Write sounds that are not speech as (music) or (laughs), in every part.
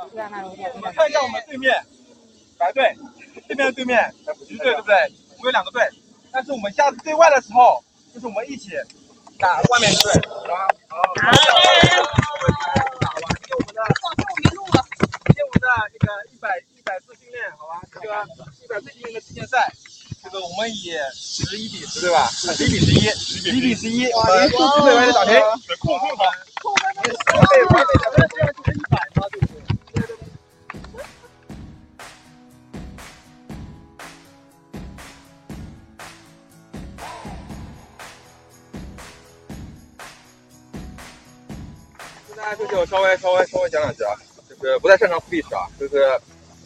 我们看一下我们对面白队，对面对面橘队，对不对？我们有两个队，但是我们下次对外的时候，就是我们一起打外面的队，好吧？好。打完，今天我们的，今天我们的这个一百一百次训练，好吧？这个一百次训练的训练赛，这个我们以十一比十对吧？十一比十一，十一比十一，我们数据队外的打平。控控的，控的，对，完美大家就是稍微稍微稍微讲两句啊，就是不太擅长历史啊，就是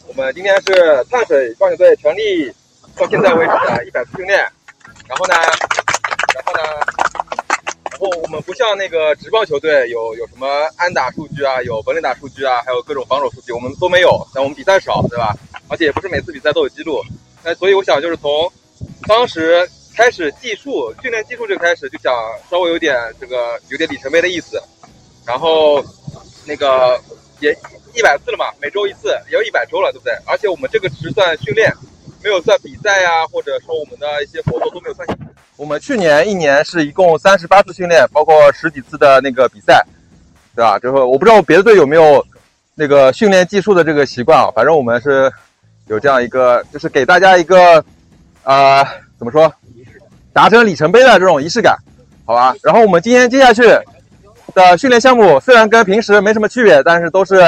我们今天是碳水棒球队成立到现在为止的一百次训练，然后呢，然后呢，然后我们不像那个职棒球队有有什么安打数据啊，有本垒打数据啊，还有各种防守数据，我们都没有，但我们比赛少，对吧？而且也不是每次比赛都有记录，那所以我想就是从当时开始计数训练技术就开始就想稍微有点这个有点里程碑的意思，然后那个也一百次了嘛，每周一次，也有一百周了，对不对？而且我们这个只算训练，没有算比赛呀、或者说我们的一些活动都没有算进去。我们去年一年是一共三十八次训练，包括十几次的那个比赛，对吧？就是我不知道别的队有没有那个训练计数的这个习惯啊，反正我们是有这样一个，就是给大家一个呃怎么说，达成里程碑的这种仪式感，好吧？然后我们今天接下去的训练项目虽然跟平时没什么区别，但是都是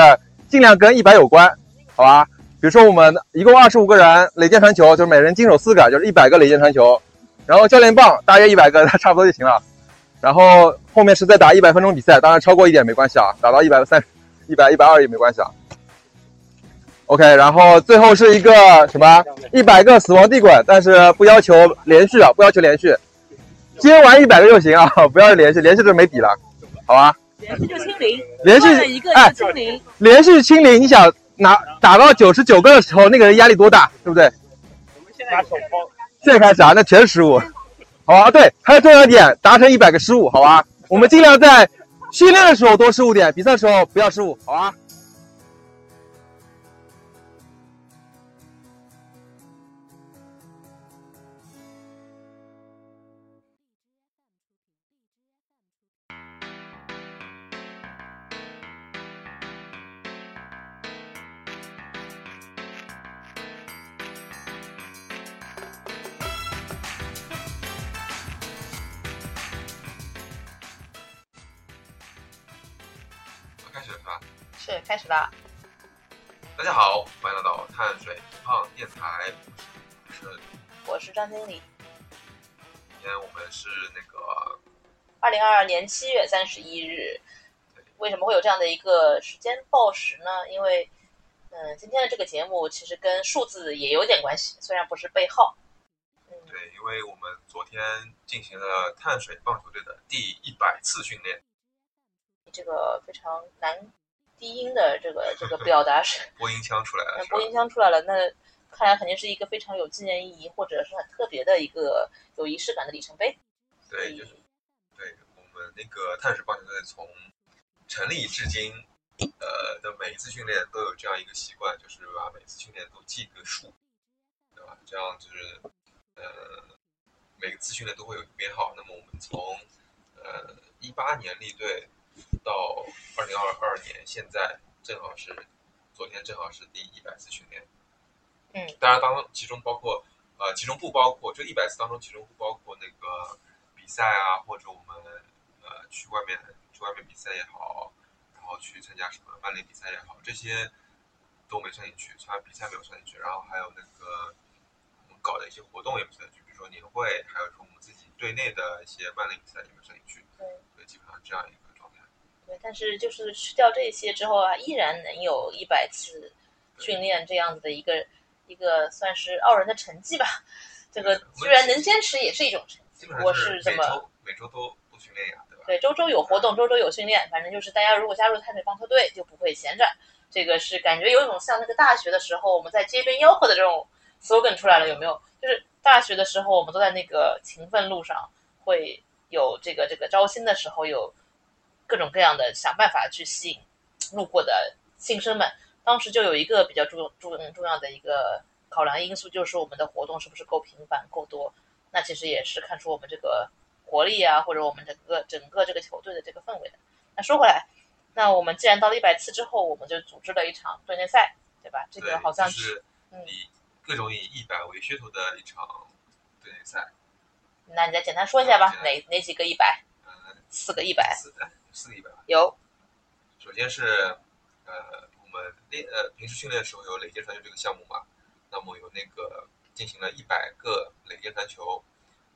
尽量跟一百有关，好吧？比如说我们一共二十五个人垒箭传球，就是每人经手四个，就是一百个垒箭传球。然后教练棒大约一百个，差不多就行了。然后后面是再打一百分钟比赛，当然超过一点没关系啊，打到一百三、一百、一百二也没关系啊。OK，然后最后是一个什么一百个死亡地滚，但是不要求连续啊，不要求连续，接完一百个就行啊，不要连续，连续就没底了，好吧？连续就清零，连续换了一个哎就清零，连续清零，你想拿打到九十九个的时候，那个人压力多大，对不对？拿手包，现在开始啊，那全是失误，好吧？对，还有重要一点，达成一百个失误，好吧？我们尽量在训练的时候多失误点，比赛的时候不要失误，好吧？吧？是开始了。大家好，欢迎来到碳水不胖电台，我是我是张经理。今天我们是那个二零二二年七月三十一日，为什么会有这样的一个时间报时呢？因为，嗯，今天的这个节目其实跟数字也有点关系，虽然不是背号。嗯，对，因为我们昨天进行了碳水棒球队的第一百次训练，这个非常难低音的这个这个表达是，(laughs) 播音腔出来了那播？音腔出来了，那看来肯定是一个非常有纪念意义或者是很特别的一个有仪式感的里程碑。对，就是对我们那个碳水棒球队从成立至今，呃的每一次训练都有这样一个习惯，就是把每次训练都记个数，对吧？这样就是呃每个次训练都会有一个编号。那么我们从呃一八年立队到二零二二年，现在正好是昨天正好是第一百次训练。嗯，当然当中其中包括呃其中不包括就一百次当中其中不包括那个比赛啊，或者我们呃去外面去外面比赛也好，然后去参加什么班联比赛也好，这些都没算进去，虽然比赛没有算进去，然后还有那个我们搞的一些活动也不算进去，比如说年会，还有说我们自己队内的一些班联比赛也没算进去，对所以基本上这样一个。对，但是就是去掉这些之后啊，依然能有一百次训练这样子的一个一个算是傲人的成绩吧。这个居然能坚持也是一种成绩，我是这么每周每周都都训练呀，对吧？对，周周有活动，周周有训练，反正就是大家如果加入碳水棒球队，就不会闲着。这个是感觉有一种像那个大学的时候我们在街边吆喝的这种 slogan 出来了，有没有？就是大学的时候我们都在那个勤奋路上，会有这个这个招新的时候有各种各样的想办法去吸引路过的新生们当时就有一个比较重重重要的一个考量因素，就是我们的活动是不是够频繁、够多。那其实也是看出我们这个活力啊，或者我们整个整个这个球队的这个氛围的。那说回来，那我们既然到了一百次之后，我们就组织了一场锻炼赛，对吧？这个好像是嗯，以各种以一百为噱头的一场锻炼赛。那你再简单说一下吧，嗯哪哪几个一百？嗯，四个一百四一百吧。有，首先是呃，我们练呃平时训练的时候有垒接传球这个项目嘛，那么有那个进行了一百个垒接传球，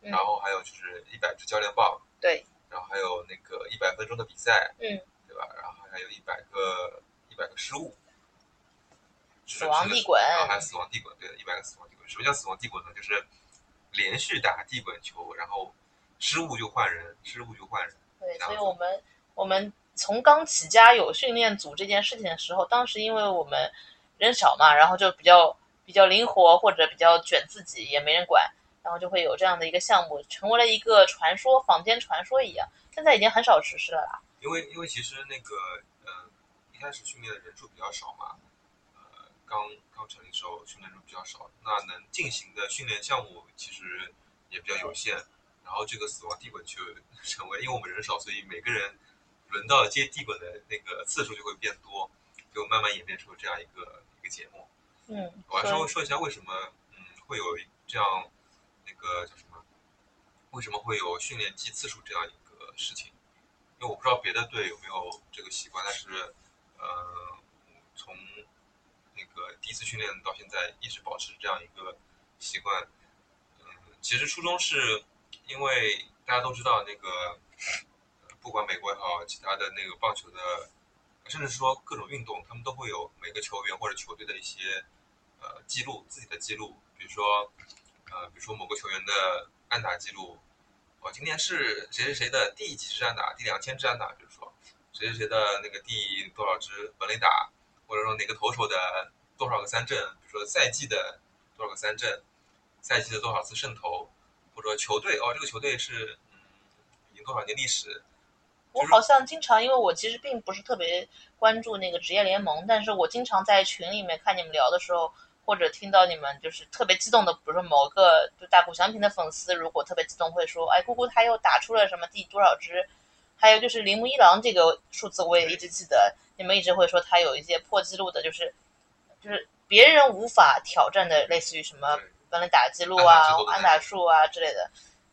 嗯然后还有就是一百支教练棒，对，然后还有那个一百分钟的比赛，嗯，对吧？然后还有一百个一百个失误，死亡地滚然后还有死亡地滚，对，一百个死亡地滚。什么叫死亡地滚呢？就是连续打地滚球，然后失误就换人，失误就换人。对，所以我们我们从刚起家有训练组这件事情的时候，当时因为我们人少嘛，然后就比较比较灵活或者比较卷自己，也没人管，然后就会有这样的一个项目，成为了一个传说，坊间传说一样。现在已经很少实施了啦。因为因为其实那个呃一开始训练的人数比较少嘛，呃刚刚成立时候训练人数比较少，那能进行的训练项目其实也比较有限。然后这个死亡地滚就成为，因为我们人少，所以每个人轮到接地滚的那个次数就会变多，就慢慢演变出这样一个一个节目。嗯，我来稍微说说一下为什么嗯会有这样那个叫什么？为什么会有训练记次数这样一个事情？因为我不知道别的队有没有这个习惯，但是呃，从那个第一次训练到现在一直保持这样一个习惯。嗯，其实初衷是因为大家都知道那个，呃不管美国也好，其他的那个棒球的，甚至说各种运动，他们都会有每个球员或者球队的一些呃记录，自己的记录，比如说呃，比如说某个球员的安打记录，哦，今天是谁谁谁的第几支安打，第两千支安打，比如说。谁谁谁的那个第多少支本垒打，或者说哪个投手的多少个三振，比如说赛季的多少个三振，赛季的多少次胜投，或者球队哦，这个球队是嗯已经多少年历史，我好像经常，因为我其实并不是特别关注那个职业联盟，但是我经常在群里面看你们聊的时候，或者听到你们就是特别激动的，比如说某个就大谷翔平的粉丝，如果特别激动会说，哎，姑姑他又打出了什么第多少支，还有就是铃木一郎这个数字我也一直记得，你们一直会说他有一些破纪录的，就是就是别人无法挑战的，类似于什么对本垒打记录啊安打数啊之类的。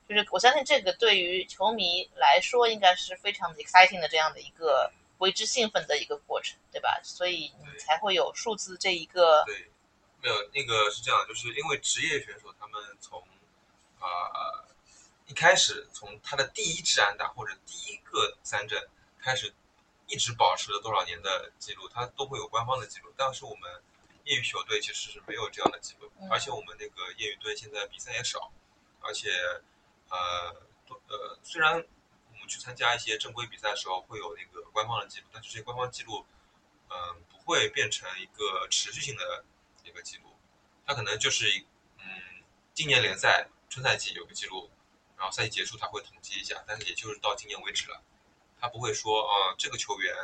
就是我相信这个对于球迷来说，应该是非常的 exciting 的这样的一个为之兴奋的一个过程，对吧？所以你才会有数字这一个，对，没有那个是这样，就是因为职业选手他们从啊、呃一开始从他的第一支安打或者第一个三振开始，一直保持了多少年的记录，他都会有官方的记录。但是我们业余球队其实是没有这样的记录，嗯而且我们那个业余队现在比赛也少，而且呃都呃虽然我们去参加一些正规比赛的时候会有那个官方的记录，但是这些官方记录嗯、不会变成一个持续性的一个记录，它可能就是嗯今年联赛春赛季有个记录，然后赛季结束他会统计一下，但是也就是到今年为止了，他不会说啊、这个球员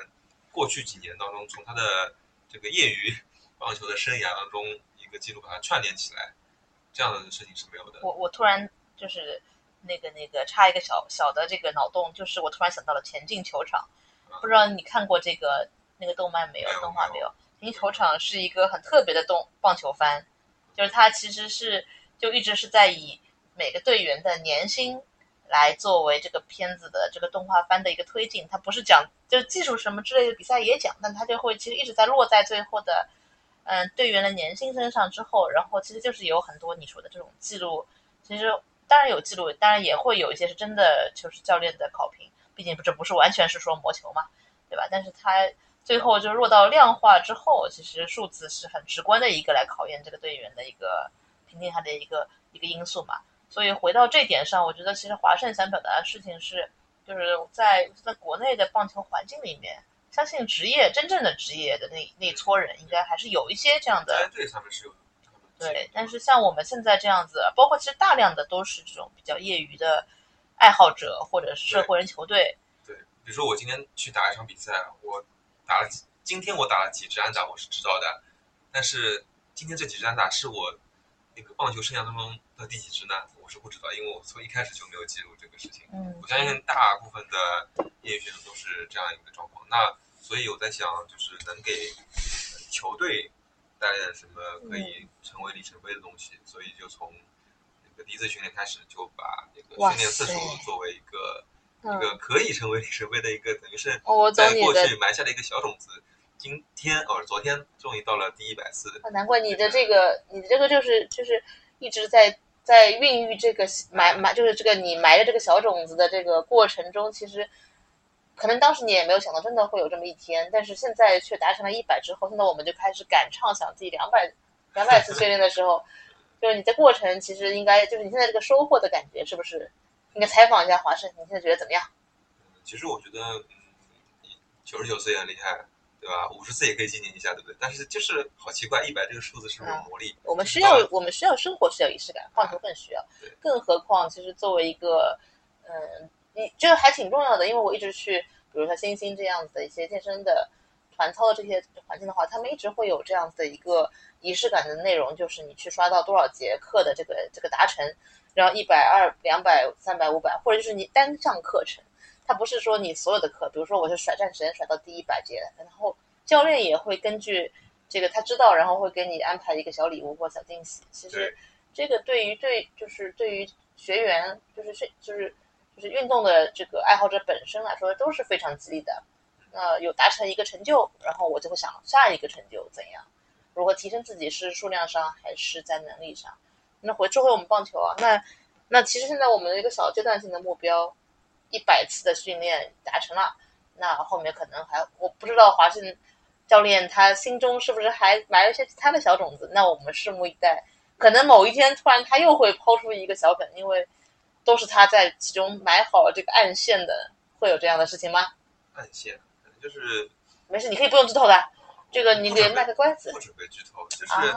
过去几年当中从他的这个业余 (laughs) 棒球的生涯当中一个记录把它串联起来，这样的事情是没有的。我我突然就是那个那个插一个小小的这个脑洞，就是我突然想到了前进球场，不知道你看过这个那个动漫没有？动画没有？前进球场是一个很特别的动棒球番，就是它其实是就一直是在以每个队员的年薪来作为这个片子的这个动画番的一个推进，它不是讲就是技术什么之类的比赛也讲，但它就会其实一直在落在最后的嗯队员的年薪身上之后，然后其实就是有很多你说的这种记录，其实当然有记录，当然也会有一些是真的就是教练的考评，毕竟这不是完全是说魔球嘛，对吧？但是他最后就落到量化之后，其实数字是很直观的一个来考验这个队员的一个评定他的一个一个因素嘛。所以回到这点上，我觉得其实华盛想表达的事情是，就是在在国内的棒球环境里面，相信职业真正的职业的那那撮人，应该还是有一些这样的，对但是像我们现在这样子，包括其实大量的都是这种比较业余的爱好者或者是社会人球队，对，比如说我今天去打一场比赛，我打了几今天我打了几支安打，我是知道的，但是今天这几支安打是我那个棒球生涯当中的第几支呢？我是不知道，因为我从一开始就没有记录这个事情。嗯我相信大部分的业余选手都是这样一个状况。那所以我在想，就是能给呃球队带来什么可以成为里程碑的东西，所以就从那个第一次训练开始，就把那个训练次数作为一个一嗯，个可以成为里程碑的一个，等于是哦我在过去埋下的一个小种子。今天哦，昨天终于到了第一百次，啊难怪你的这个，你的这个就是就是一直在在孕育这个埋埋，就是这个你埋的这个小种子的这个过程中，其实可能当时你也没有想到真的会有这么一天，但是现在却达成了一百之后，现在我们就开始敢畅想自己两百两百次训练的时候，就是你的过程其实应该就是你现在这个收获的感觉是不是？应该采访一下华盛，你现在觉得怎么样？嗯，其实我觉得，嗯，九十九岁很厉害，对吧？五十岁也可以纪念一下，对不对？但是就是好奇怪，一百这个数字是不是有魔力？我们需要，我们需要生活需要仪式感，换头更需要。更何况，其实作为一个，嗯，你这个还挺重要的，因为我一直去，比如说星星这样子的一些健身的团操的这些环境的话，他们一直会有这样子的一个仪式感的内容，就是你去刷到多少节课的这个这个达成，然后一百、二、两百、三百、五百，或者就是你单项课程，它不是说你所有的课，比如说我是甩战神甩到第一百节，然后教练也会根据这个他知道，然后会给你安排一个小礼物或小惊喜。其实这个对于对就是对于学员，就是是就是就是运动的这个爱好者本身来说都是非常激励的。那有达成一个成就，然后我就会想下一个成就怎样，如何提升自己是数量上还是在能力上。那回说回我们棒球啊，那那其实现在我们的一个小阶段性的目标，一百次的训练达成了，那后面可能还我不知道华盛教练他心中是不是还埋了一些其他的小种子，那我们拭目以待。可能某一天突然他又会抛出一个小梗，因为都是他在其中埋好了这个暗线的，会有这样的事情吗？暗线，可能就是没事，你可以不用剧透的，这个你给卖个关子不准备剧透，就是、啊。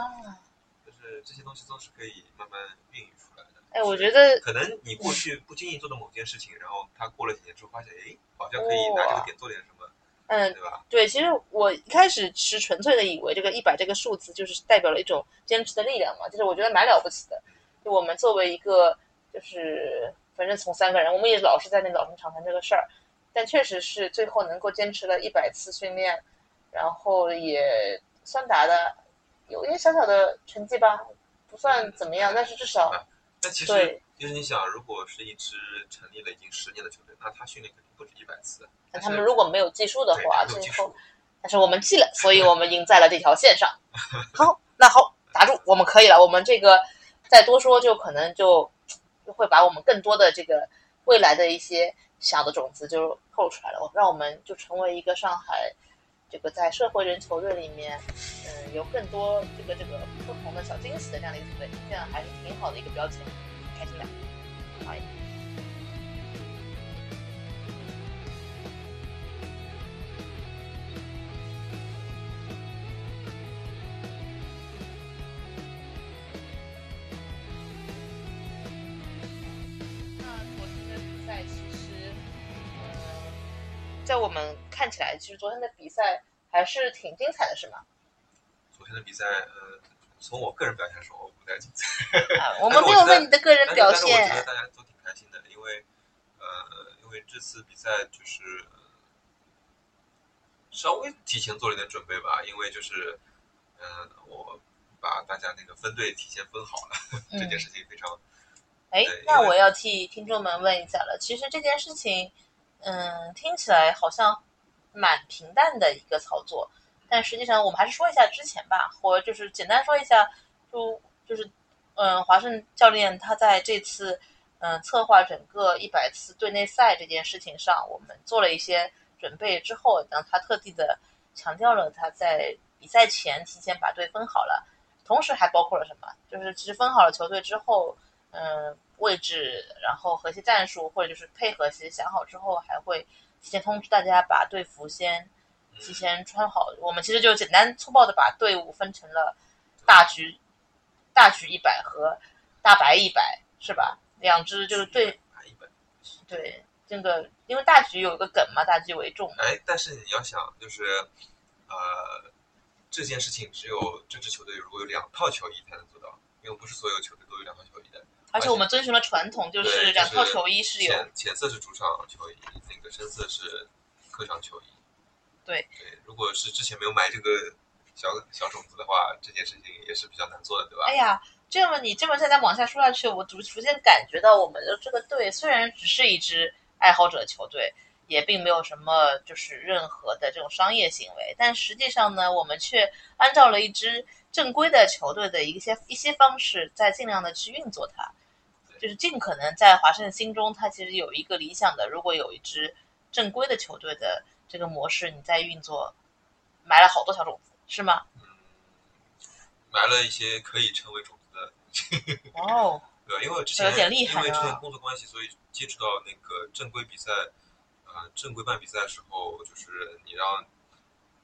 就是这些东西都是可以慢慢孕育出来的。哎，我觉得可能你过去不经意做的某件事情，然后他过了几年之后发现，哎，好像可以拿这个点做点什么，嗯，对吧？对，其实我一开始是纯粹的以为这个一百这个数字就是代表了一种坚持的力量嘛，就是我觉得蛮了不起的。就我们作为一个，就是反正从三个人，我们也老是在那老生常谈这个事儿，但确实是最后能够坚持了一百次训练，然后也算达的有一点小小的成绩吧，不算怎么样，但是至少但其对实就是你想，如果是一支成立了已经十年的球队，那他训练肯定不止一百次。那他们如果没有计数的话，最后，但是我们记了，所以我们赢在了这条线上。(laughs) 好，那好，打住，我们可以了。我们这个再多说，就可能就就就会把我们更多的这个未来的一些小的种子就透出来了，我让我们就成为一个上海这个在社会人球队里面，嗯，有更多这个这个不同的小惊喜的这样的一个球队，这样还是挺好的一个标签，开心的。在我们看起来，其实昨天的比赛还是挺精彩的，是吗？昨天的比赛，呃，从我个人表现说，我不太精彩。啊，(laughs) 我们没有问你的个人表但是我觉得现。大家都挺开心的，因为呃，因为这次比赛就是、呃稍微提前做了一点准备吧，因为就是嗯、呃我把大家那个分队提前分好了，(laughs) 这件嗯，事情非常哎那我要替听众们问一下了。其实这件事情，嗯，听起来好像蛮平淡的一个操作，但实际上我们还是说一下之前吧，或就是简单说一下，就就是嗯，华盛教练他在这次嗯策划整个一百次队内赛这件事情上，我们做了一些准备之后，然后他特地的强调了他在比赛前提前把队分好了，同时还包括了什么？就是其实分好了球队之后，嗯，位置，然后核心战术或者就是配合其实想好之后，还会提前通知大家把队服先提前穿好。我们其实就简单粗暴的把队伍分成了大局大局一百和大白一百，是吧？两支就是对打一本。对这个，因为大局有一个梗嘛，大局为重嘛。哎，但是你要想，就是呃，这件事情只有这支球队如果有两套球衣才能做到，因为不是所有球队都有两套球衣的。而且我们遵循了传统，就是两套球衣是有浅浅色是主场球衣，那个深色是客场球衣。对对，如果是之前没有买这个小小种子的话，这件事情也是比较难做的，对吧？哎呀，这么你这么再再往下说下去，我逐逐渐感觉到我们的这个队虽然只是一支爱好者球队，也并没有什么就是任何的这种商业行为，但实际上呢，我们却按照了一支正规的球队的一些一些方式，在尽量的去运作它，就是尽可能在华盛心中，他其实有一个理想的，如果有一支正规的球队的这个模式，你在运作，埋了好多小种子，是吗？嗯，埋了一些可以成为种子的哦，对？因为我之前有点厉害啊因为之前工作关系，所以接触到那个正规比赛，呃，正规办比赛的时候，就是你让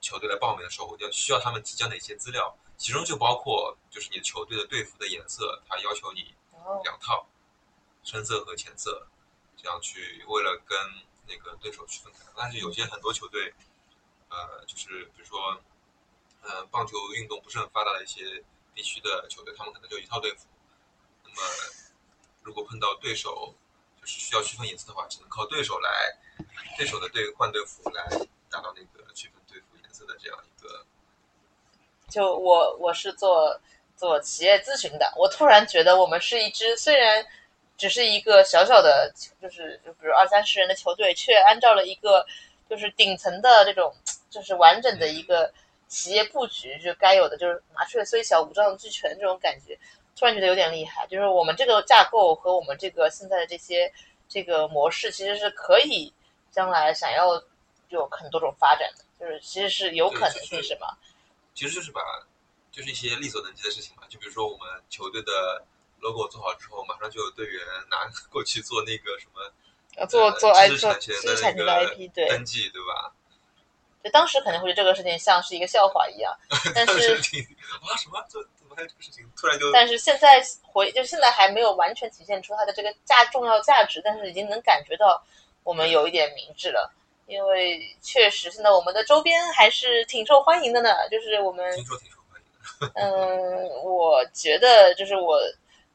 球队来报名的时候，要需要他们提交哪些资料，其中就包括就是你球队的队服的颜色，他要求你哦，两套，深色和浅色，这样去为了跟那个对手区分开。但是有些很多球队，呃，就是比如说，呃，棒球运动不是很发达的一些地区的球队，他们可能就一套队服。那么，如果碰到对手就是需要区分颜色的话，只能靠对手来，对手的队换队服来达到那个区分队服颜色的这样一个。就我我是做做企业咨询的，我突然觉得我们是一支虽然只是一个小小的，就是就比如二三十人的球队，却按照了一个就是顶层的这种就是完整的一个企业布局，就该有的就是麻雀虽小五脏俱全这种感觉，突然觉得有点厉害。就是我们这个架构和我们这个现在的这些这个模式，其实是可以将来想要有很多种发展的，就是其实是有可能是性是吗？其实就是把就是一些力所能及的事情嘛，就比如说我们球队的 logo 做好之后，马上就有队员拿 (laughs) 过去做那个什么要做呃做 I 知识做产权的知识产权的那个 IP，对，登记，对吧？就当时可能会觉得这个事情像是一个笑话一样，(laughs) 但是啊什么这怎么还有这个事情？突然就但是现在回就现在还没有完全体现出它的这个价重要价值，但是已经能感觉到我们有一点明智了，因为确实现在我们的周边还是挺受欢迎的呢，就是我们听说挺受欢迎的。(laughs) 嗯，我觉得就是我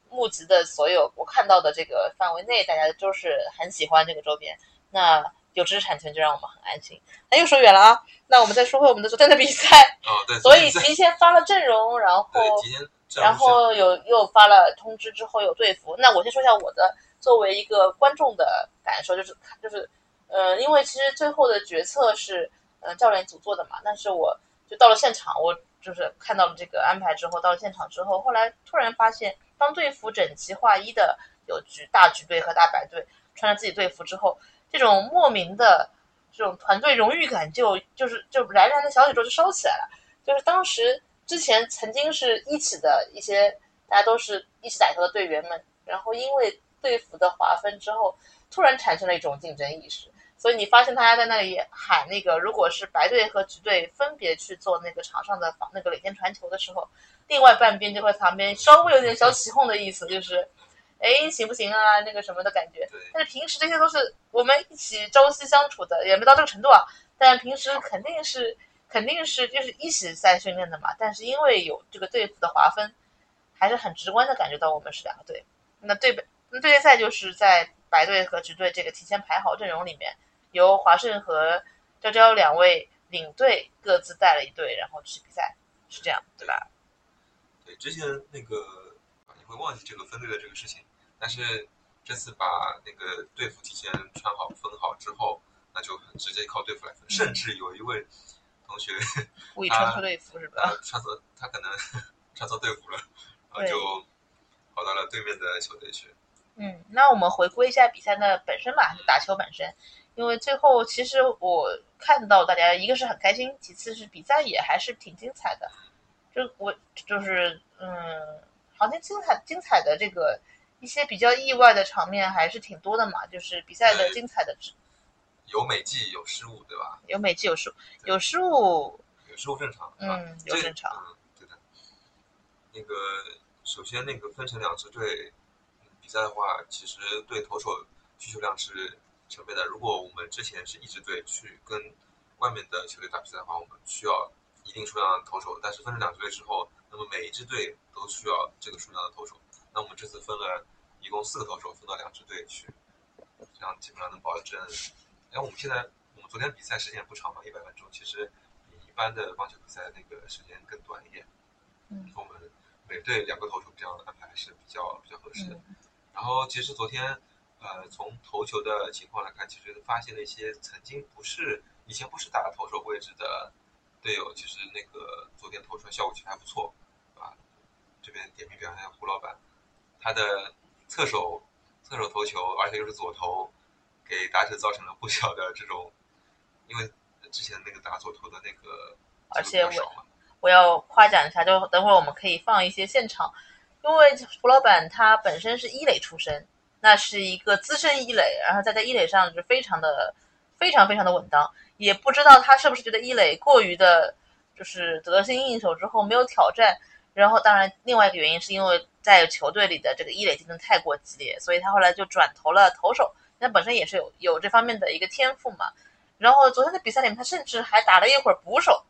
募集的所有我看到的这个范围内，大家都是很喜欢这个周边。那有知识产权就让我们很安心。那又说远了啊，那我们再说回我们的昨天的比赛。哦，对，所以提前发了阵容，然后然后有又发了通知之后有队服。那我先说一下我的作为一个观众的感受，就是就是呃，因为其实最后的决策是呃教练组做的嘛，但是我就到了现场，我就是看到了这个安排之后，到了现场之后，后来突然发现，当队服整齐划一的有局大局队和大白队穿着自己队服之后，这种莫名的这种团队荣誉感就就是就燃燃的小宇宙就烧起来了。就是当时之前曾经是一起的一些大家都是一起打球的队员们，然后因为队服的划分之后，突然产生了一种竞争意识。所以你发现大家在那里喊那个，如果是白队和橘队分别去做那个场上的防那个领先传球的时候，另外半边就会旁边稍微有点小起哄的意思，就是，哎，行不行啊？那个什么的感觉。但是平时这些都是我们一起朝夕相处的，也没到这个程度啊。但平时肯定是肯定是就是一起在训练的嘛。但是因为有这个队服的划分，还是很直观的感觉到我们是两个队。那对那队列赛就是在白队和橘队这个提前排好阵容里面，由华盛和娇娇两位领队各自带了一队，然后去比赛，是这样对吧？对之前那个啊你会忘记这个分队的这个事情，但是这次把那个队服提前穿好分好之后，那就很直接靠队服来分，甚至有一位同学 (laughs) 故意穿错队服是吧？呃穿错他可能 (laughs) 穿错队服了，然后就跑到了对面的球队去。嗯，那我们回归一下比赛的本身吧，就打球本身。因为最后其实我看到大家一个是很开心，其次是比赛也还是挺精彩的。就我就是嗯，好像精彩精彩的这个一些比较意外的场面还是挺多的嘛。就是比赛的精彩的 (clears throat) 有美技有失误，对吧？有美技有失误，有失误，有失误正常，嗯，有正常。嗯，对的。那个首先那个分成两支队嗯比赛的话，其实对投手需求量是成倍的。如果我们之前是一支队去跟外面的球队打比赛的话，我们需要一定数量的投手，但是分成两支队之后，那么每一支队都需要这个数量的投手。那我们这次分了一共四个投手，分到两支队去，这样基本上能保证。然后我们现在我们昨天比赛时间也不长嘛，一百分钟，其实比一般的棒球比赛那个时间更短一点。嗯，我们每队两个投手这样安排是比较比较合适的。嗯然后其实昨天，呃，从投球的情况来看，其实发现了一些曾经不是以前不是打投手位置的队友，其实那个昨天投出来效果其实还不错，啊，这边点评表扬一下胡老板，他的侧手侧手投球，而且又是左投，给打者造成了不小的这种，因为之前那个打左投的那个而且机会比较少嘛，我要夸奖一下，就等会儿我们可以放一些现场，因为胡老板他本身是一垒出身，那是一个资深一垒，然后在在一垒上是非常的非常非常的稳当，也不知道他是不是觉得一垒过于的，就是得心应手之后没有挑战，然后当然另外一个原因是因为在球队里的这个一垒竞争太过激烈，所以他后来就转投了投手，那本身也是有有这方面的一个天赋嘛。然后昨天的比赛里面，他甚至还打了一会儿捕手，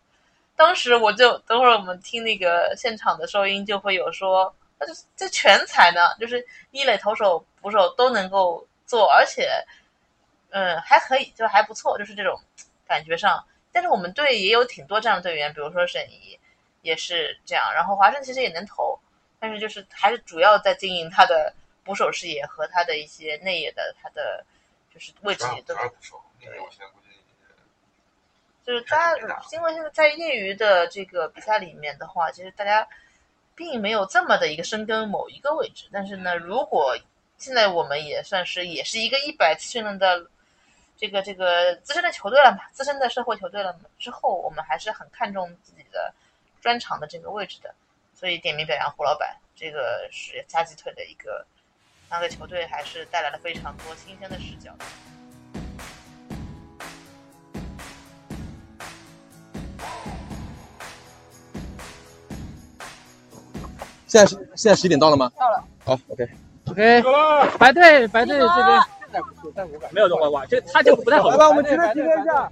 当时我就等会儿我们听那个现场的收音就会有说，那这这全才呢，就是一垒投手、捕手都能够做，而且，嗯，还可以，就还不错，就是这种感觉上。但是我们队也有挺多这样的队员，比如说沈怡也是这样，然后华生其实也能投，但是就是还是主要在经营他的捕手视野和他的一些内野的他的就是位置也都主要捕手，那个我现在估计就是大家，因为现在在业余的这个比赛里面的话，其实大家并没有这么的一个深耕某一个位置。但是呢，如果现在我们也算是也是一个一百次训练的这个这个资深的球队了嘛，资深的社会球队了嘛，之后我们还是很看重自己的专长的这个位置的。所以点名表扬胡老板，这个是加鸡腿的一个，那个球队还是带来了非常多新鲜的视角。现在是现在十一点到了吗？到了。好，OK。OK，白队白队这边没有的话哇，这他就不太好。来吧，我们直接体验一下。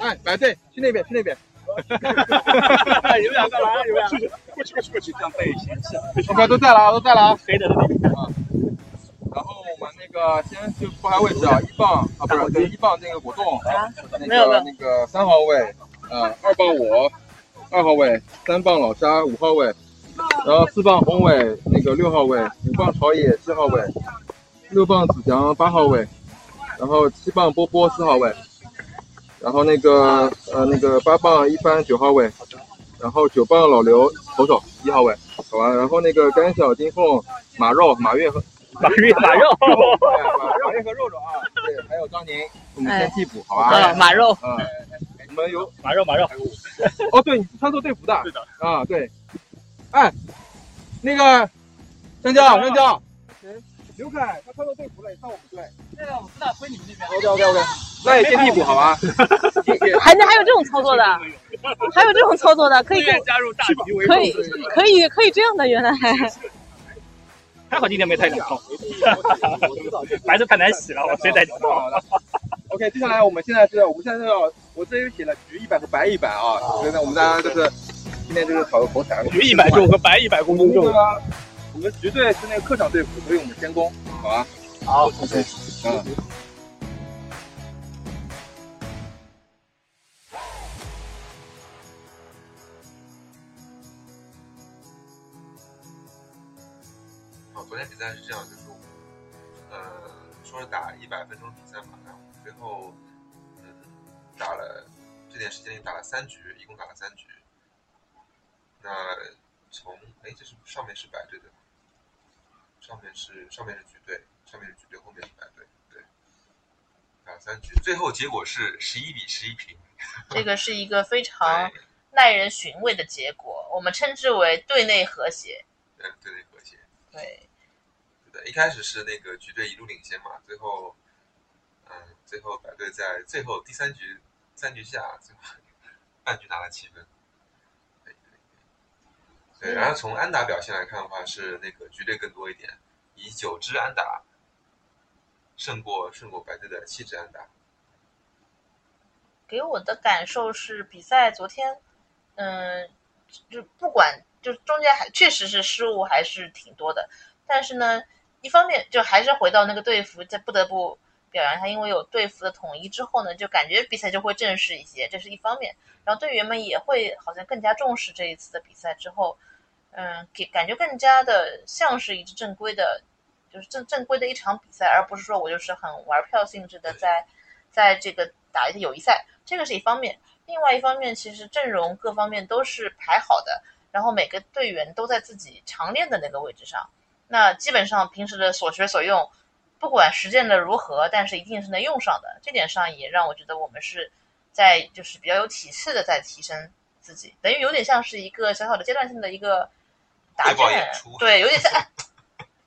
哎，白队去那边，去那边。(laughs) 哎，你们俩干嘛？你们俩过去过去过去，这样被嫌弃了。OK，都在了啊，都在了啊。黑的那边啊。然后我们那个先就拨开位置啊，一棒啊不是对一棒那个果冻，那没有没有个那个三号位，呃二棒我，二号位，三棒老沙五号位，然后四棒宏伟那个六号位，五棒朝野七号位，六棒子祥八号位，然后七棒波波四号位，然后那个呃那个八棒一帆九号位，然后九棒老刘投手一号位，好吧，然后那个甘小金凤马肉马月和。马月马肉，马月和肉肉啊，对，还有张宁，我们先替补，好吧？呃，马肉，嗯，我们有马肉马肉。哦，对，你穿错队服的，是的，啊，对，哎，那个香蕉，香蕉，刘凯，他穿错队服了，也上我们队。那个我不大推你们那边。OK OK OK，那也先替补好吧？(laughs) 还能还有这种操作的，还有这种操作的，可以加入大局为可以可以可以这样的，原来 (laughs) 还好今天没太冷痛，(laughs) 白色太难洗了，我实在好的。OK，接下来我们现在是，我们现在要，我这里写了橘一百和白一百啊，所以呢，我们大家就是今天就是考个口彩。橘一百重和白一百公斤重。我们绝对是那个客场队服，所以我们先攻，好吧？好，OK，嗯。哦，昨天比赛是这样，就是我呃说是打一百分钟比赛嘛，然后最后嗯打了这点时间里打了三局，一共打了三局。那从哎这是上面是白队的，上面是上面是橘队，上面是橘队，后面是白队，对，打三局，最后结果是十一比十一平。(laughs) 这个是一个非常耐人寻味的结果，我们称之为队内和谐。嗯队内和谐。对，对，一开始是那个橘队一路领先嘛，最后，嗯，最后白队在最后第三局三局下，最后半局拿了七分。然后从安打表现来看的话，是那个橘队更多一点，以九支安打胜过胜过白队的七支安打。给我的感受是，比赛昨天，嗯，就不管就中间还确实是失误还是挺多的，但是呢，一方面就还是回到那个队服，在不得不表扬他，因为有队服的统一之后呢，就感觉比赛就会正式一些，这是一方面。然后队员们也会好像更加重视这一次的比赛之后，嗯，给感觉更加的像是一支正规的，就是正正规的一场比赛，而不是说我就是很玩票性质的在在这个打一些友谊赛，这个是一方面。另外一方面，其实阵容各方面都是排好的，然后每个队员都在自己常练的那个位置上，那基本上平时的所学所用，不管实践的如何，但是一定是能用上的。这点上也让我觉得我们是在就是比较有体系的在提升自己，等于有点像是一个小小的阶段性的一个答汇报卷对，有点像。哎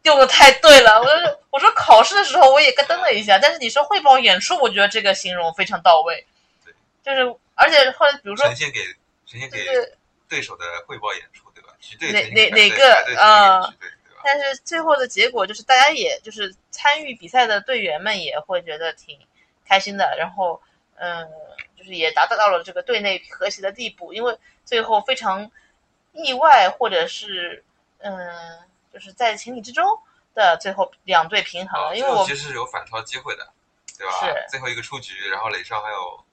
用的太对了，我说我说考试的时候我也咯噔了一下，但是你说汇报演出，我觉得这个形容非常到位对，就是而且后来比如说呈现给呈现给是对手的汇报演出，对吧？局队哪哪哪个啊？但是最后的结果就是，大家也就是参与比赛的队员们也会觉得挺开心的，然后嗯，就是也达到了这个队内和谐的地步，因为最后非常意外，或者是嗯，就是在情理之中的最后两队平衡啊，因为我其实是有反超机会的，对吧？是最后一个出局，然后垒上还有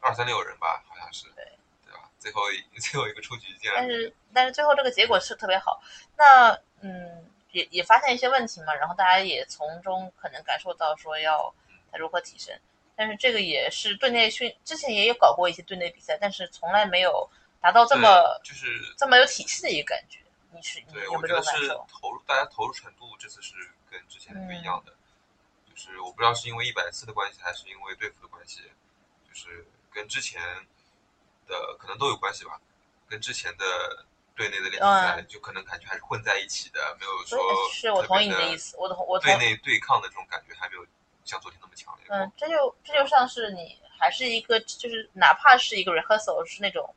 二三六人吧，好像是，对对吧？最后一 (laughs) 最后一个出局进来但是但是最后这个结果是特别好。那嗯，也也发现一些问题嘛，然后大家也从中可能感受到说要它如何提升。但是这个也是队内训，之前也有搞过一些队内比赛，但是从来没有达到这么就是这么有体系的一个感觉。你是你对，有我觉得是没有这种感受？投入，大家投入程度这次是跟之前不一样的。就是我不知道是因为一百次的关系，还是因为队服的关系，就是跟之前的可能都有关系吧。跟之前的队内的练习赛，就可能感觉还是混在一起的，没有说是我同意你的意思。我同我同队内对抗的这种感觉还没有像昨天那么强烈。嗯，这就这就像是你还是一个，就是哪怕是一个 rehearsal 是那种，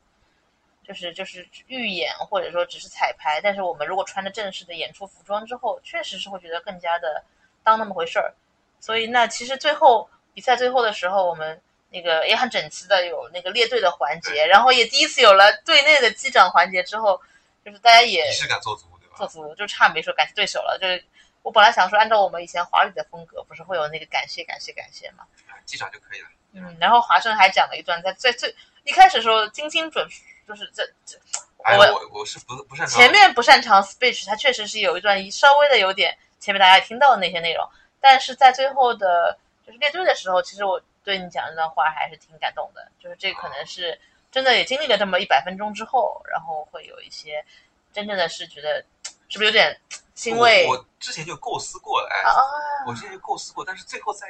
就是就是预演或者说只是彩排，但是我们如果穿着正式的演出服装之后，确实是会觉得更加的当那么回事儿。所以那其实最后比赛最后的时候，我们那个也很整齐的有那个列队的环节，然后也第一次有了队内的击掌环节之后，就是大家也仪式感做足，对吧？做足，就差没说感谢对手了。就是我本来想说，按照我们以前华语的风格，不是会有那个感谢感谢感谢嘛？哎击掌就可以了。嗯，然后华生还讲了一段，在最最一开始的时候精心准，就是这这哎，我我我是不不擅长前面不擅长 speech，它确实是有一段稍微的有点前面大家也听到的那些内容，但是在最后的就是列队的时候，其实我对你讲这段话还是挺感动的，就是这可能是真的也经历了这么一百分钟之后，然后会有一些真正的是觉得是不是有点欣慰我我之前就构思过了，哎，啊？我之前就构思过，但是最后在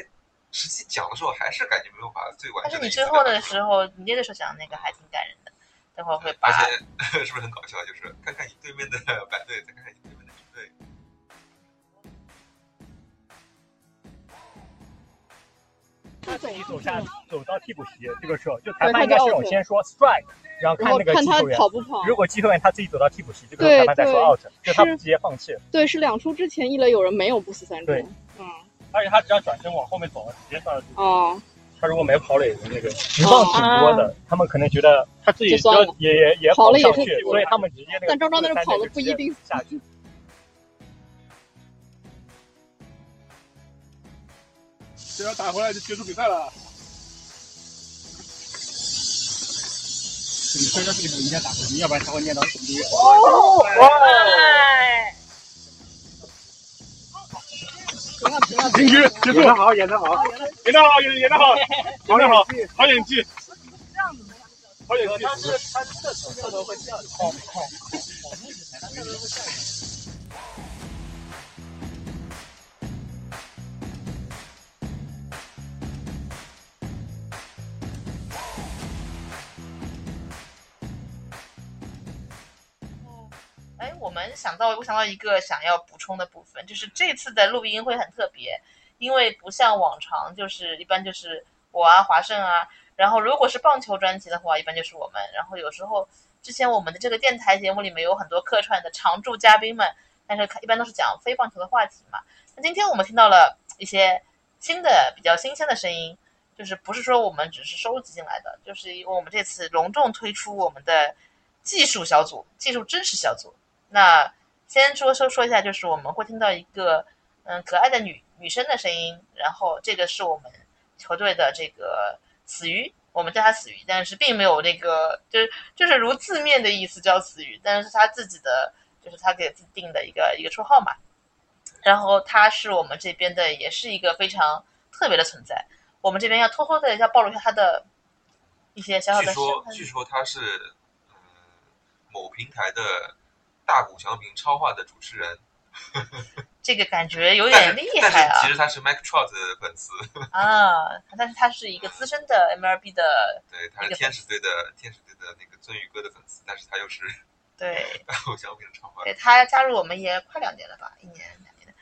实际讲的时候，还是感觉没有把最完但是你最后的时候，你那个时候讲的那个还挺感人的，待会儿会把而且 (laughs) 是不是很搞笑？就是看看你对面的 (laughs) 白队，再看看你对面的橘队。他自己走下走到替补席，这个时候就裁判应该是有先说 strike，然后看那个看他击球员。跑不跑。如果击球员他自己走到替补席，这个时候对裁判再说 out，就他直接放弃。对，是两出之前一垒有人没有不死三对。嗯，而且他只要转身往后面走了，直接上了。哦，他如果没跑垒的那个情况挺多的，他们可能觉得他自己就算了也也也跑了上去，所以他们直接那个。但张张在那跑的不一定下去。只要打回来就结束比赛了。你非要这个人家打回去，要不然他会念到什么地方？哎，进去，结束。演得好，演得好，演得好，演演得好，演得好，好演技，好演技。他是他是这时候会这样哐哎，我们想到，我想到一个想要补充的部分，就是这次的录音会很特别，因为不像往常，就是一般就是我啊、华盛啊，然后如果是棒球专辑的话，一般就是我们，然后有时候之前我们的这个电台节目里面有很多客串的常驻嘉宾们，但是一般都是讲非棒球的话题嘛。那今天我们听到了一些新的、比较新鲜的声音，就是不是说我们只是收集进来的，就是因为我们这次隆重推出我们的技术小组、技术支持小组。那先说说说一下，就是我们会听到一个嗯可爱的女女生的声音，然后这个是我们球队的这个死鱼，我们叫他死鱼，但是并没有那个就是就是如字面的意思叫死鱼，但是他自己的就是他给自己定的一个一个绰号嘛。然后他是我们这边的，也是一个非常特别的存在。我们这边要偷偷的要暴露一下他的一些小小的据说，据说他是嗯某平台的大谷翔平超话的主持人，(laughs) 这个感觉有点厉害啊其实他是 Mike Trout 的粉丝，啊！但是他是一个资深的 MLB 的，对，他是天使队的天使队的那个尊宇哥的粉丝，但是他又是对大谷翔平的超话，对，他加入我们也快两年了吧，一年两年的。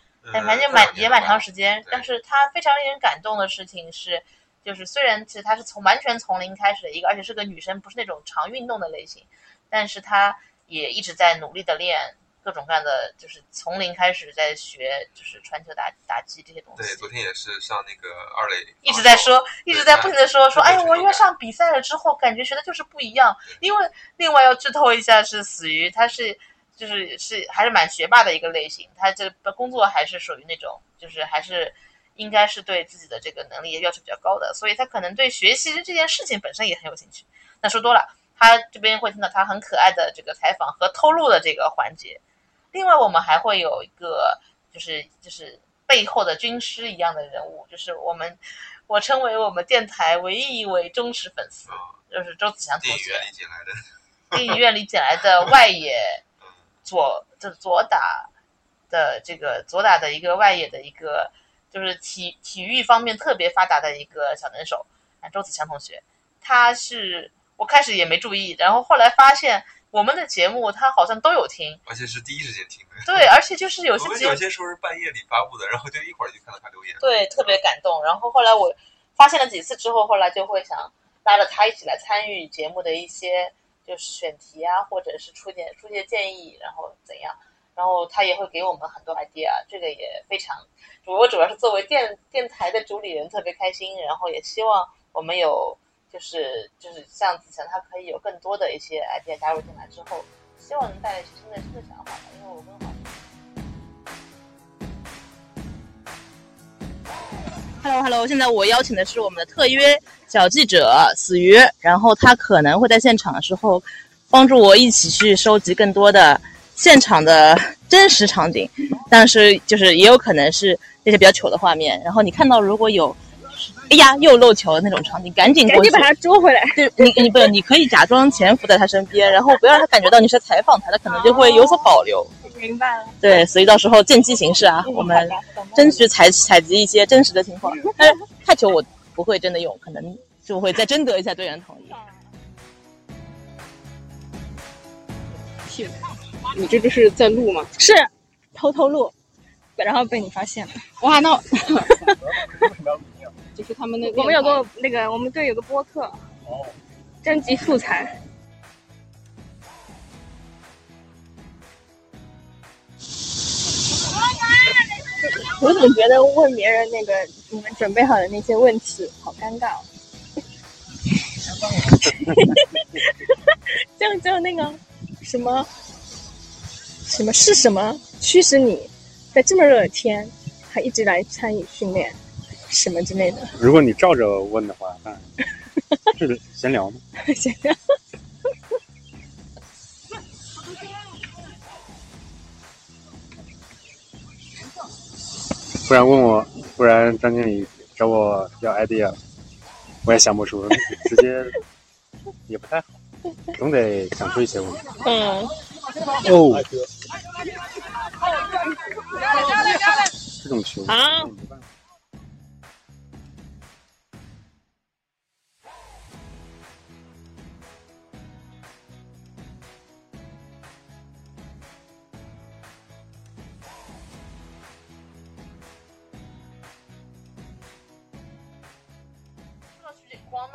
反正蛮也蛮长时间。但是他非常令人感动的事情是，就是虽然其实他是从完全从零开始的一个，而且是个女生，不是那种常运动的类型，但是她也一直在努力的练各种各样的，就是从零开始在学，就是传球打打击这些东西对，昨天也是上那个二垒，一直在说，一直在不停的说说，哎呀，我约上比赛了之后，感觉学的就是不一样。因为另外要剧透一下，是死鱼，他是就是是还是蛮学霸的一个类型，他这个工作还是属于那种，就是还是应该是对自己的这个能力要求比较高的，所以他可能对学习这件事情本身也很有兴趣。那说多了，他这边会听到他很可爱的这个采访和透露的这个环节。另外，我们还会有一个就是就是背后的军师一样的人物，就是我们我称为我们电台唯一一位忠实粉丝，啊，就是周子祥同学。电影院，里捡来的，电影院里捡来的外野 (laughs) 左就是左打的这个左打的一个外野的一个就是体体育方面特别发达的一个小能手啊，周子强同学，他是我开始也没注意，然后后来发现我们的节目他好像都有听，而且是第一时间听的。对，而且就是有些节目有些时候是半夜里发布的，然后就一会儿就看到他留言。对，特别感动。然后后来我发现了几次之后，后来就会想拉着他一起来参与节目的一些就是选题啊，或者是出点出些建议，然后怎样。然后他也会给我们很多 idea，这个也非常，我主要是作为电电台的主理人特别开心，然后也希望我们有就是就是像子强他可以有更多的一些 idea 加入进来之后，希望能带来一些新的新的想法吧，因为我跟黄 Hello Hello，现在我邀请的是我们的特约小记者死鱼，然后他可能会在现场的时候帮助我一起去收集更多的现场的 (laughs) 真实场景，但是就是也有可能是那些比较糗的画面。然后你看到如果有，哎呀又漏球的那种场景，赶紧赶紧把，他捉回来。对你你不你可以假装潜伏在他身边，然后不要让他感觉到你是在采访他，他可能就会有所保留。明白了，对，所以到时候见机行事啊，我们争取采采集一些真实的情况。但是太球我不会真的用，可能就会再征得一下队员同意。你这不是在录吗？是，偷偷录，然后被你发现了。哇，那 (laughs) (laughs) 为什么要录？就是他们那我们有个那个，我们队有个播客，哦，征集素材。我总觉得问别人那个你们准备好的那些问题好尴尬、哦。就就那个什么什么是什么驱使你在这么热的天还一直来参与训练，什么之类的。(laughs) 如果你照着问的话，那是闲聊吗？(laughs) 闲聊不然问我，不然张经理找我要 idea，我也想不出，(laughs) 直接也不太好，总得想出一些问题。嗯，哦，这种球啊没办法。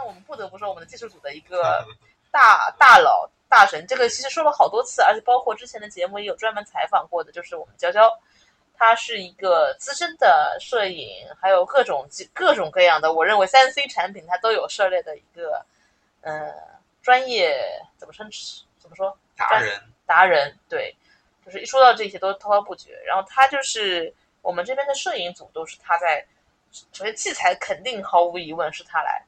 我们不得不说我们的技术组的一个大大佬大神，这个其实说了好多次，而且包括之前的节目也有专门采访过的，就是我们娇娇。他是一个资深的摄影，还有各种各种各样的，我认为三 C 产品他都有涉猎的一个，呃，专业怎么称怎么说？达人，达人，对，就是一说到这些都滔滔不绝。然后他就是我们这边的摄影组都是他在，首先器材肯定毫无疑问是他来，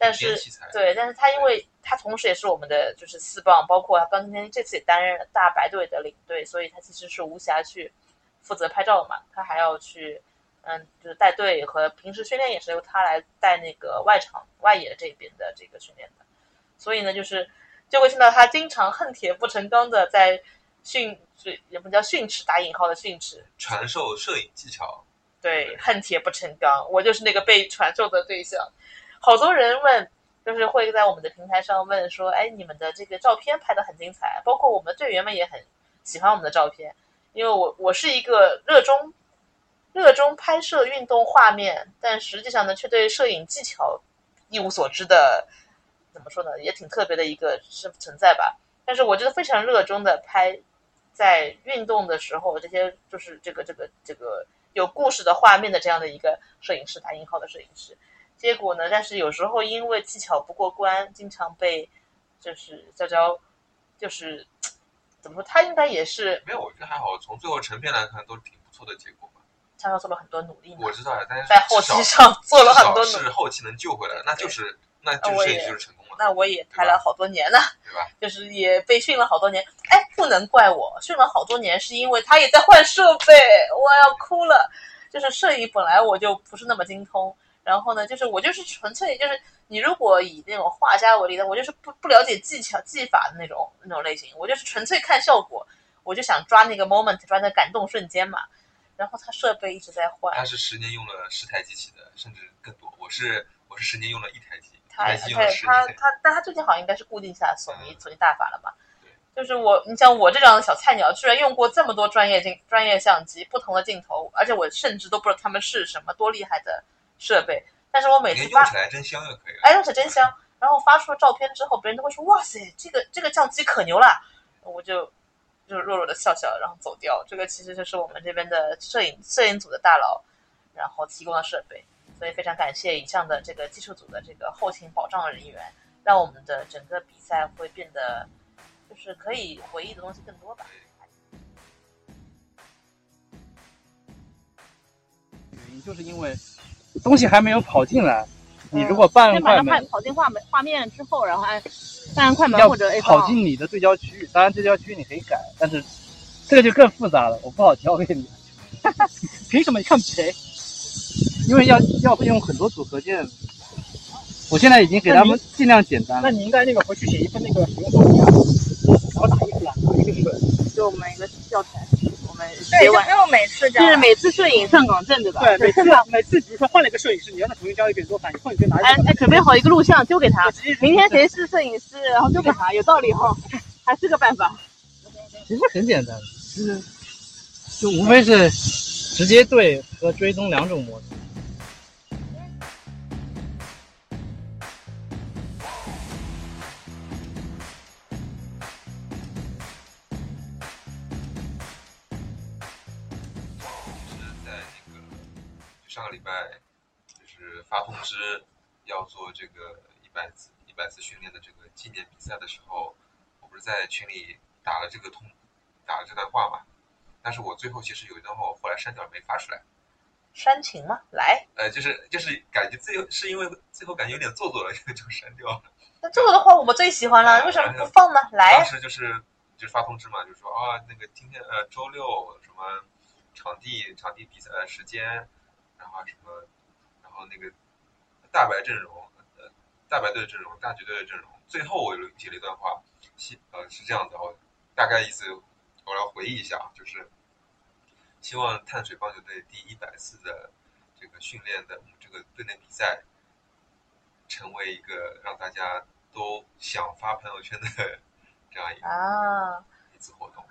但是对，但是他因为他同时也是我们的就是四棒，包括他刚今天这次也担任了大白队的领队，所以他其实是无暇去负责拍照嘛，他还要去嗯就是带队和平时训练也是由他来带那个外场外野这边的这个训练的，所以呢就是。就会听到他经常恨铁不成钢的在训，也不叫训斥，打引号的训斥，传授摄影技巧。对，恨铁不成钢，我就是那个被传授的对象。好多人问，就是会在我们的平台上问说：“哎，你们的这个照片拍的很精彩，包括我们队员们也很喜欢我们的照片。”因为我我是一个热衷热衷拍摄运动画面，但实际上呢，却对摄影技巧一无所知的。怎么说呢，也挺特别的一个是存在吧。但是我觉得非常热衷的拍，在运动的时候，这些就是这个这个这个有故事的画面的这样的一个摄影师，打引号的摄影师。结果呢，但是有时候因为技巧不过关，经常被就是娇娇就是怎么说，他应该也是没有，我觉得还好。从最后成片来看，都是挺不错的结果吧。娇娇做了很多努力，我知道呀，但是在后期上做了很多努力，是后期能救回来，那就是那就是就是成功了。那我也拍了好多年了，对吧？就是也被训了好多年。哎，不能怪我，训了好多年是因为他也在换设备，我要哭了。就是摄影本来我就不是那么精通，然后呢，就是我就是纯粹就是你如果以那种画家为例的，我就是不不了解技巧技法的那种那种类型，我就是纯粹看效果，我就想抓那个 moment，抓那感动瞬间嘛。然后他设备一直在换，他是十年用了十台机器的，甚至更多。我是我是十年用了一台机。他他他，但他最近好像应该是固定下索尼索尼大法了吧？就是我，你像我这样的小菜鸟，居然用过这么多专业镜专业相机，不同的镜头，而且我甚至都不知道他们是什么多厉害的设备。但是我每次发，用起来真香就可以了。哎，用起来真香。然后发出了照片之后，别人都会说：“哇塞，这个这个相机可牛了。”我就就弱弱的笑笑，然后走掉。这个其实就是我们这边的摄影摄影组的大佬，然后提供的设备。所以非常感谢以上的这个技术组的这个后勤保障人员，让我们的整个比赛会变得就是可以回忆的东西更多吧。原因就是因为东西还没有跑进来，你如果半按快门跑进画面画面之后，然后按半按快门或者跑进你的对焦区域，当然对焦区域你可以改，但是这个就更复杂了，我不好教给你。(laughs) 凭什么你看不起谁？因为要要用很多组合键，我现在已经给他们尽量简单。那你应该那个回去写一份那个使用说明啊，然后打一个打一个本，就我们一个教材，我们对，就不用每次，就是每次摄影上岗证对吧？对，每次每次比如说换了一个摄影师，你让他重新交一遍做饭，以后你就拿。哎哎，准备好一个录像丢给他，明天谁是摄影师，然后丢给他，有道理哈，还是个办法。(laughs) 其实很简单，就是就无非是直接对和追踪两种模式。上个礼拜就是发通知要做这个一百次一百次训练的这个纪念比赛的时候，我不是在群里打了这个通，打了这段话嘛？但是我最后其实有一段话我后来删掉了，没发出来。煽情吗？来。呃，就是就是感觉最后是因为最后感觉有点做作了，(laughs) 就删掉了。那这个的话我们最喜欢了，为什么不放呢？来。当时就是就是发通知嘛，就是说啊那个今天呃周六什么场地场地比赛时间。然后什么，然后那个大白阵容，呃，大白队的阵容，大橘队的阵容。最后我写了一段话，希呃是这样的，我大概意思我来回忆一下啊，就是希望碳水棒球队第一百次的这个训练的这个队内比赛，成为一个让大家都想发朋友圈的 (laughs) 这样一个一次活动，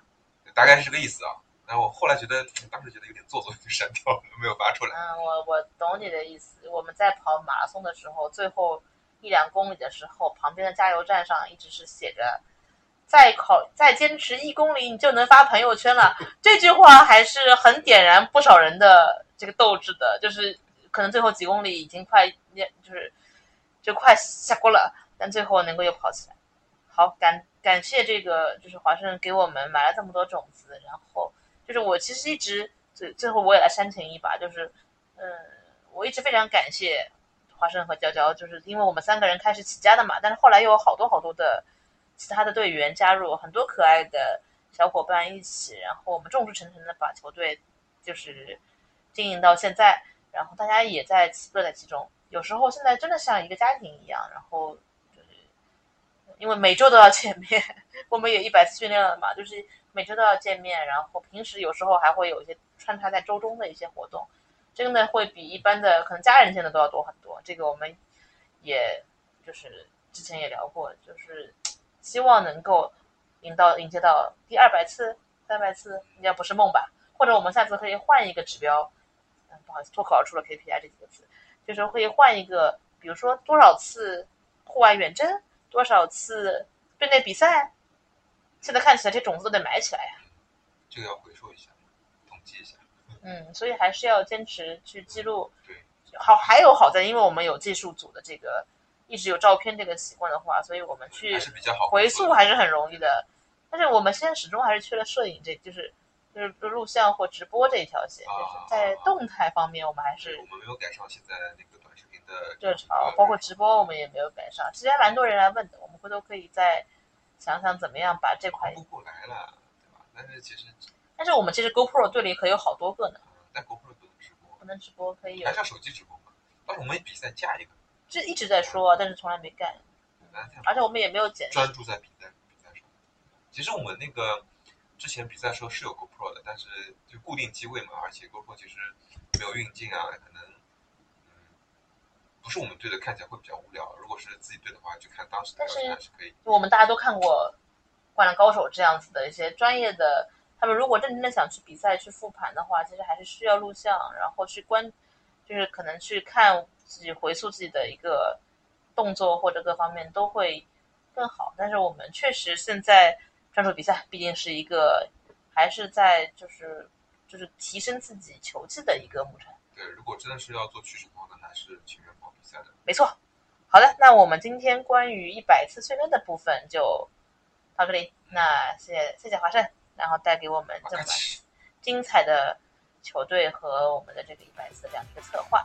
大概是这个意思啊。然后我后来觉得，当时觉得有点做作，就删掉了，没有发出来。嗯，我我懂你的意思。我们在跑马拉松的时候，最后一两公里的时候，旁边的加油站上一直是写着再考再坚持一公里，你就能发朋友圈了。这句话还是很点燃不少人的这个斗志的，就是可能最后几公里已经快就是就快下锅了，但最后能够又跑起来。好，感感谢这个就是华盛给我们买了这么多种子，然后就是我其实一直最最后我也来煽情一把，就是嗯，我一直非常感谢华生和娇娇，就是因为我们三个人开始起家的嘛，但是后来又有好多好多的。其他的队员加入，很多可爱的小伙伴一起，然后我们众志成城的把球队就是经营到现在，然后大家也在乐在其中。有时候现在真的像一个家庭一样，然后就是因为每周都要见面，(laughs) 我们也一百次训练了嘛，就是每周都要见面，然后平时有时候还会有一些穿插在周中的一些活动，真的会比一般的可能家人见的都要多很多。这个我们也就是之前也聊过，就是。希望能够迎到迎接到第二百次、三百次，应该不是梦吧？或者我们下次可以换一个指标，嗯，不好意思，脱口而出了 KPI 这几个字，就是可以换一个，比如说多少次户外远征，多少次队内比赛。现在看起来这种子都得埋起来呀。这个要回收一下，统计一下。嗯，所以还是要坚持去记录。对。好，还有好在，因为我们有技术组的这个。一直有照片这个习惯的话，所以我们去是比较好回溯还是很容易的。但是我们现在始终还是缺了摄影，这就是就是录像或直播这一条线，就是在动态方面我们还是我们没有赶上现在那个短视频的热潮，包括直播我们也没有赶上。其实还蛮多人来问的，我们回头可以再想想怎么样把这块不过来了，对吧？但是其实但是我们其实 GoPro 队里可有好多个呢，但 GoPro 不能直播，不能直播可以还是要手机直播嘛？到时候我们比赛架一个。这一直在说，但是从来没干，而且我们也没有剪。专注在比赛比赛上。其实我们那个之前比赛时候是有 GoPro 的，但是就固定机位嘛，而且 GoPro 其实没有运镜啊，可能嗯不是我们队的，看起来会比较无聊。如果是自己队的话，就看当时的表现还是可以。就我们大家都看过《灌篮高手》这样子的一些专业的，他们如果认真的想去比赛去复盘的话，其实还是需要录像，然后去观，就是可能去看。自己回溯自己的一个动作或者各方面都会更好，但是我们确实现在专注比赛，毕竟是一个还是在就是就是提升自己球技的一个牧场。对，如果真的是要做趋势的话，那还是情愿没错。好的，那我们今天关于一百次训练的部分就到这里。那谢谢谢谢华盛，然后带给我们这么精彩的球队和我们的这个一百次这样一个策划。